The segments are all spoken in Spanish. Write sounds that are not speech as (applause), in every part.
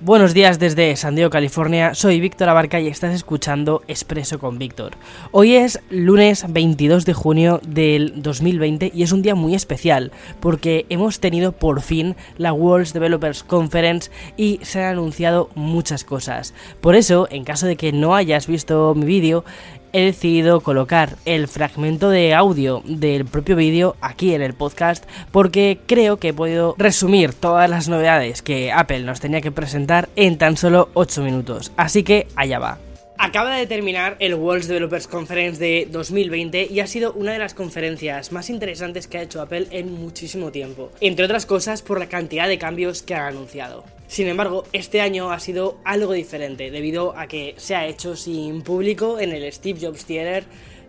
Buenos días desde San Diego, California. Soy Víctor Abarca y estás escuchando Expreso con Víctor. Hoy es lunes 22 de junio del 2020 y es un día muy especial porque hemos tenido por fin la World Developers Conference y se han anunciado muchas cosas. Por eso, en caso de que no hayas visto mi vídeo, he decidido colocar el fragmento de audio del propio vídeo aquí en el podcast porque creo que he podido resumir todas las novedades que Apple nos tenía que presentar en tan solo 8 minutos. Así que allá va. Acaba de terminar el World Developers Conference de 2020 y ha sido una de las conferencias más interesantes que ha hecho Apple en muchísimo tiempo, entre otras cosas por la cantidad de cambios que han anunciado. Sin embargo, este año ha sido algo diferente debido a que se ha hecho sin público en el Steve Jobs Theater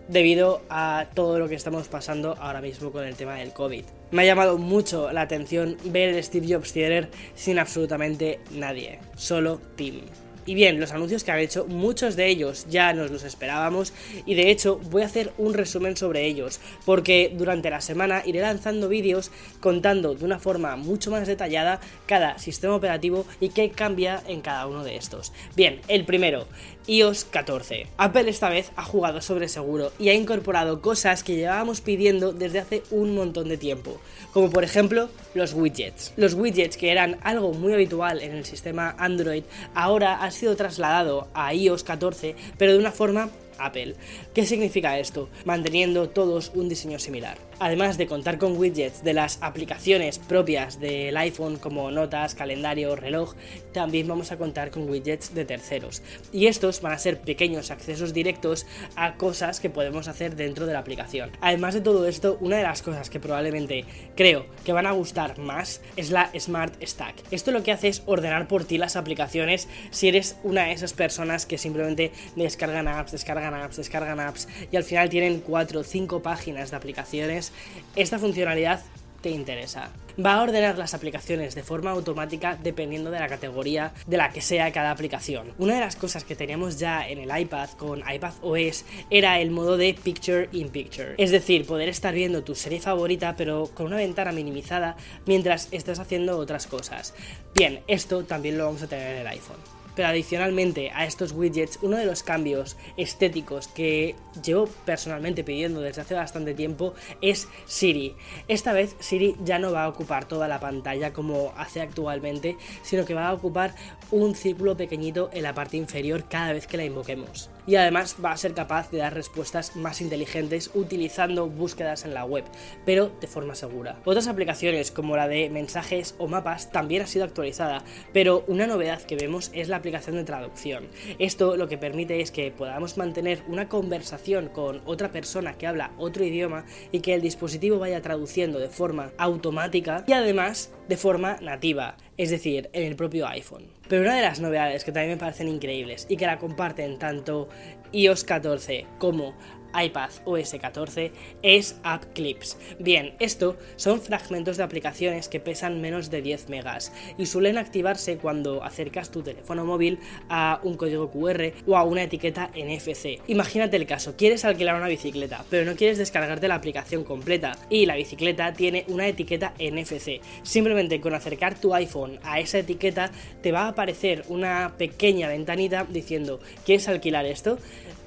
debido a todo lo que estamos pasando ahora mismo con el tema del COVID. Me ha llamado mucho la atención ver el Steve Jobs Theater sin absolutamente nadie, solo Tim. Y bien, los anuncios que han hecho, muchos de ellos ya nos los esperábamos y de hecho voy a hacer un resumen sobre ellos, porque durante la semana iré lanzando vídeos contando de una forma mucho más detallada cada sistema operativo y qué cambia en cada uno de estos. Bien, el primero, iOS 14. Apple esta vez ha jugado sobre seguro y ha incorporado cosas que llevábamos pidiendo desde hace un montón de tiempo, como por ejemplo los widgets. Los widgets que eran algo muy habitual en el sistema Android ahora han sido trasladado a iOS 14 pero de una forma Apple. ¿Qué significa esto? Manteniendo todos un diseño similar. Además de contar con widgets de las aplicaciones propias del iPhone como notas, calendario, reloj, también vamos a contar con widgets de terceros. Y estos van a ser pequeños accesos directos a cosas que podemos hacer dentro de la aplicación. Además de todo esto, una de las cosas que probablemente creo que van a gustar más es la Smart Stack. Esto lo que hace es ordenar por ti las aplicaciones si eres una de esas personas que simplemente descargan apps, descargan apps, descargan apps y al final tienen 4 o 5 páginas de aplicaciones esta funcionalidad te interesa. Va a ordenar las aplicaciones de forma automática dependiendo de la categoría de la que sea cada aplicación. Una de las cosas que teníamos ya en el iPad con iPad OS era el modo de Picture in Picture. Es decir, poder estar viendo tu serie favorita pero con una ventana minimizada mientras estás haciendo otras cosas. Bien, esto también lo vamos a tener en el iPhone. Pero adicionalmente a estos widgets, uno de los cambios estéticos que llevo personalmente pidiendo desde hace bastante tiempo es Siri. Esta vez Siri ya no va a ocupar toda la pantalla como hace actualmente, sino que va a ocupar un círculo pequeñito en la parte inferior cada vez que la invoquemos. Y además va a ser capaz de dar respuestas más inteligentes utilizando búsquedas en la web, pero de forma segura. Otras aplicaciones como la de mensajes o mapas también ha sido actualizada, pero una novedad que vemos es la aplicación de traducción. Esto lo que permite es que podamos mantener una conversación con otra persona que habla otro idioma y que el dispositivo vaya traduciendo de forma automática y además de forma nativa es decir, en el propio iPhone. Pero una de las novedades que también me parecen increíbles y que la comparten tanto iOS 14 como iPad OS 14 es App Clips. Bien, esto son fragmentos de aplicaciones que pesan menos de 10 megas y suelen activarse cuando acercas tu teléfono móvil a un código QR o a una etiqueta NFC. Imagínate el caso, quieres alquilar una bicicleta, pero no quieres descargarte la aplicación completa y la bicicleta tiene una etiqueta NFC. Simplemente con acercar tu iPhone a esa etiqueta te va a aparecer una pequeña ventanita diciendo ¿quieres alquilar esto?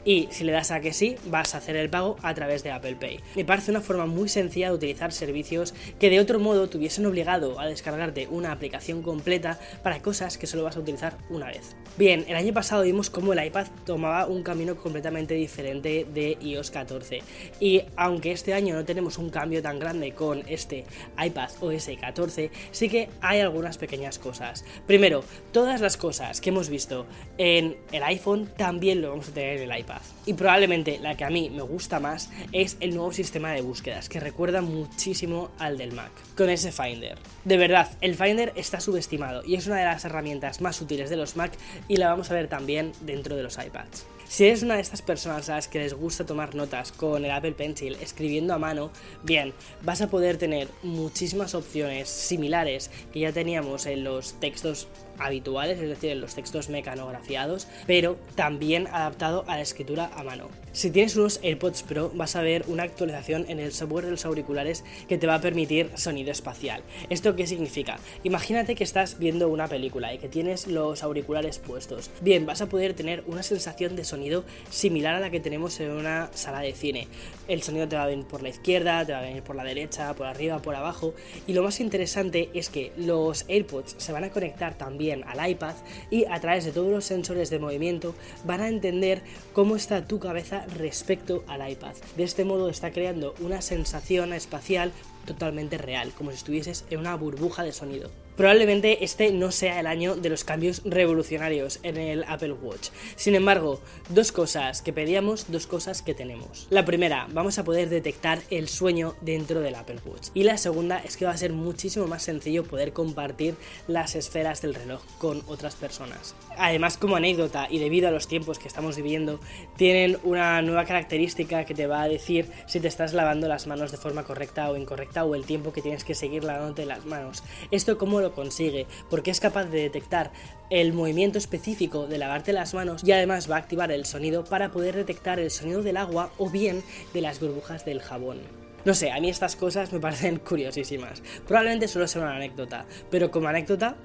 Y si le das a que sí, vas a hacer el pago a través de Apple Pay. Me parece una forma muy sencilla de utilizar servicios que de otro modo te hubiesen obligado a descargarte una aplicación completa para cosas que solo vas a utilizar una vez. Bien, el año pasado vimos cómo el iPad tomaba un camino completamente diferente de iOS 14 y aunque este año no tenemos un cambio tan grande con este iPad OS 14, sí que hay algunas pequeñas cosas. Primero, todas las cosas que hemos visto en el iPhone también lo vamos a tener en el iPad. Y probablemente la que a mí me gusta más es el nuevo sistema de búsquedas, que recuerda muchísimo al del Mac, con ese Finder. De verdad, el Finder está subestimado y es una de las herramientas más útiles de los Mac y la vamos a ver también dentro de los iPads. Si eres una de estas personas a las que les gusta tomar notas con el Apple Pencil escribiendo a mano, bien, vas a poder tener muchísimas opciones similares que ya teníamos en los textos habituales, es decir, en los textos mecanografiados, pero también adaptado a la escritura a mano. Si tienes unos AirPods Pro vas a ver una actualización en el software de los auriculares que te va a permitir sonido espacial. ¿Esto qué significa? Imagínate que estás viendo una película y que tienes los auriculares puestos. Bien, vas a poder tener una sensación de sonido similar a la que tenemos en una sala de cine. El sonido te va a venir por la izquierda, te va a venir por la derecha, por arriba, por abajo. Y lo más interesante es que los AirPods se van a conectar también al iPad y a través de todos los sensores de movimiento van a entender cómo está tu cabeza respecto al iPad. De este modo está creando una sensación espacial totalmente real, como si estuvieses en una burbuja de sonido. Probablemente este no sea el año de los cambios revolucionarios en el Apple Watch. Sin embargo, dos cosas que pedíamos, dos cosas que tenemos. La primera, vamos a poder detectar el sueño dentro del Apple Watch. Y la segunda es que va a ser muchísimo más sencillo poder compartir las esferas del reloj con otras personas. Además, como anécdota y debido a los tiempos que estamos viviendo, tienen una nueva característica que te va a decir si te estás lavando las manos de forma correcta o incorrecta o el tiempo que tienes que seguir lavándote las manos. Esto como lo consigue, porque es capaz de detectar el movimiento específico de lavarte las manos y además va a activar el sonido para poder detectar el sonido del agua o bien de las burbujas del jabón. No sé, a mí estas cosas me parecen (laughs) curiosísimas. Probablemente solo sea una anécdota, pero como anécdota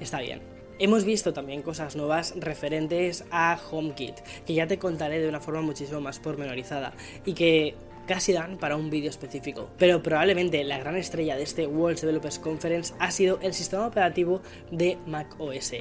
está bien. Hemos visto también cosas nuevas referentes a HomeKit, que ya te contaré de una forma muchísimo más pormenorizada y que casi dan para un vídeo específico. Pero probablemente la gran estrella de este World Developers Conference ha sido el sistema operativo de Mac OS.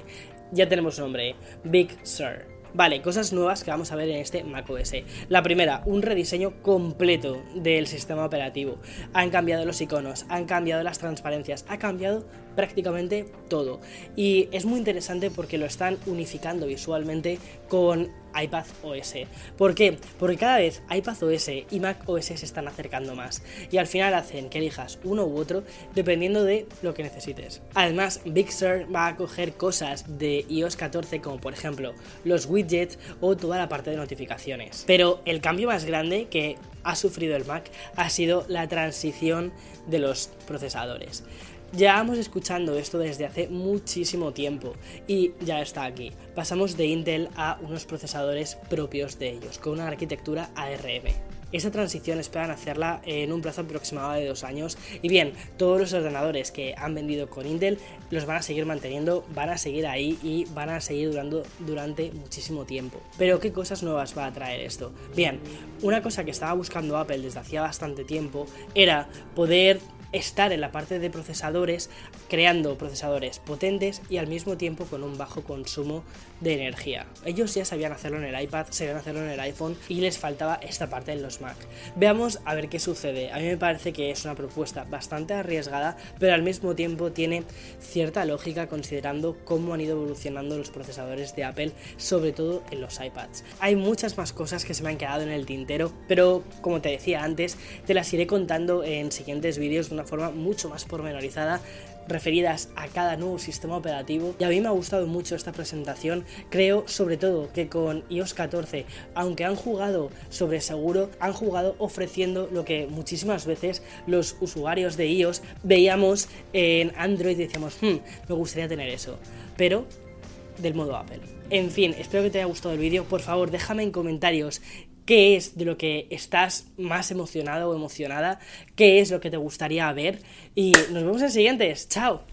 Ya tenemos nombre, Big Sur. Vale, cosas nuevas que vamos a ver en este macOS. La primera, un rediseño completo del sistema operativo. Han cambiado los iconos, han cambiado las transparencias, ha cambiado prácticamente todo. Y es muy interesante porque lo están unificando visualmente con iPad OS. ¿Por qué? Porque cada vez iPad OS y Mac OS se están acercando más y al final hacen que elijas uno u otro dependiendo de lo que necesites. Además, Big Sur va a coger cosas de iOS 14 como por ejemplo los widgets o toda la parte de notificaciones. Pero el cambio más grande que ha sufrido el Mac ha sido la transición de los procesadores. Llevamos escuchando esto desde hace muchísimo tiempo y ya está aquí. Pasamos de Intel a unos procesadores propios de ellos, con una arquitectura ARM. Esta transición esperan hacerla en un plazo aproximado de dos años y bien, todos los ordenadores que han vendido con Intel los van a seguir manteniendo, van a seguir ahí y van a seguir durando durante muchísimo tiempo. Pero ¿qué cosas nuevas va a traer esto? Bien, una cosa que estaba buscando Apple desde hacía bastante tiempo era poder estar en la parte de procesadores creando procesadores potentes y al mismo tiempo con un bajo consumo de energía. Ellos ya sabían hacerlo en el iPad, sabían hacerlo en el iPhone y les faltaba esta parte en los Mac. Veamos a ver qué sucede. A mí me parece que es una propuesta bastante arriesgada, pero al mismo tiempo tiene cierta lógica considerando cómo han ido evolucionando los procesadores de Apple, sobre todo en los iPads. Hay muchas más cosas que se me han quedado en el tintero, pero como te decía antes, te las iré contando en siguientes vídeos de forma mucho más pormenorizada referidas a cada nuevo sistema operativo. Y a mí me ha gustado mucho esta presentación. Creo sobre todo que con iOS 14 aunque han jugado sobre seguro han jugado ofreciendo lo que muchísimas veces los usuarios de iOS veíamos en Android y decíamos hmm, me gustaría tener eso pero del modo Apple. En fin, espero que te haya gustado el vídeo. Por favor, déjame en comentarios qué es de lo que estás más emocionado o emocionada, qué es lo que te gustaría ver y nos vemos en siguientes. Chao.